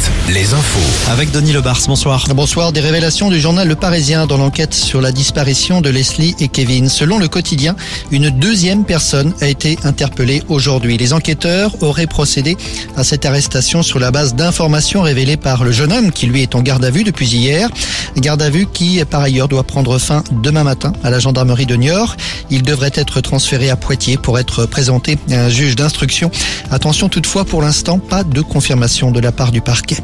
Night. Les infos. Avec Denis Lebars, bonsoir. Bonsoir, des révélations du journal Le Parisien dans l'enquête sur la disparition de Leslie et Kevin. Selon le quotidien, une deuxième personne a été interpellée aujourd'hui. Les enquêteurs auraient procédé à cette arrestation sur la base d'informations révélées par le jeune homme qui lui est en garde à vue depuis hier. Garde à vue qui, par ailleurs, doit prendre fin demain matin à la gendarmerie de Niort. Il devrait être transféré à Poitiers pour être présenté à un juge d'instruction. Attention toutefois, pour l'instant, pas de confirmation de la part du parquet.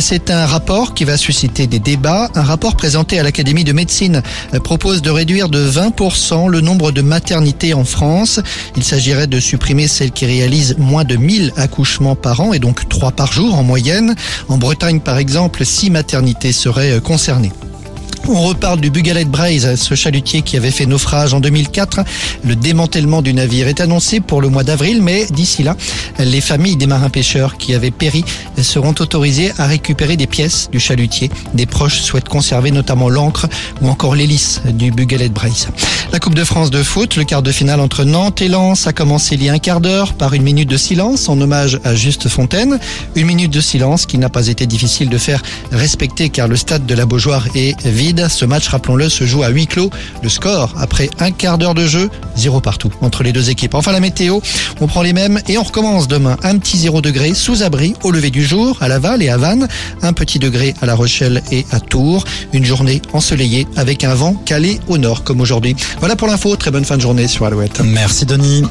C'est un rapport qui va susciter des débats. Un rapport présenté à l'Académie de médecine propose de réduire de 20% le nombre de maternités en France. Il s'agirait de supprimer celles qui réalisent moins de 1000 accouchements par an et donc 3 par jour en moyenne. En Bretagne, par exemple, 6 maternités seraient concernées. On reparle du Bugalet Braise, ce chalutier qui avait fait naufrage en 2004. Le démantèlement du navire est annoncé pour le mois d'avril, mais d'ici là, les familles des marins pêcheurs qui avaient péri seront autorisées à récupérer des pièces du chalutier. Des proches souhaitent conserver notamment l'encre ou encore l'hélice du Bugalet Braise. La Coupe de France de foot, le quart de finale entre Nantes et Lens a commencé il y a un quart d'heure par une minute de silence en hommage à Juste Fontaine. Une minute de silence qui n'a pas été difficile de faire respecter car le stade de la Beaujoire est vide. Ce match, rappelons-le, se joue à huis clos. Le score, après un quart d'heure de jeu, zéro partout entre les deux équipes. Enfin, la météo, on prend les mêmes et on recommence demain. Un petit zéro degré sous abri au lever du jour à Laval et à Vannes. Un petit degré à La Rochelle et à Tours. Une journée ensoleillée avec un vent calé au nord comme aujourd'hui. Voilà pour l'info. Très bonne fin de journée sur Alouette. Merci Denis.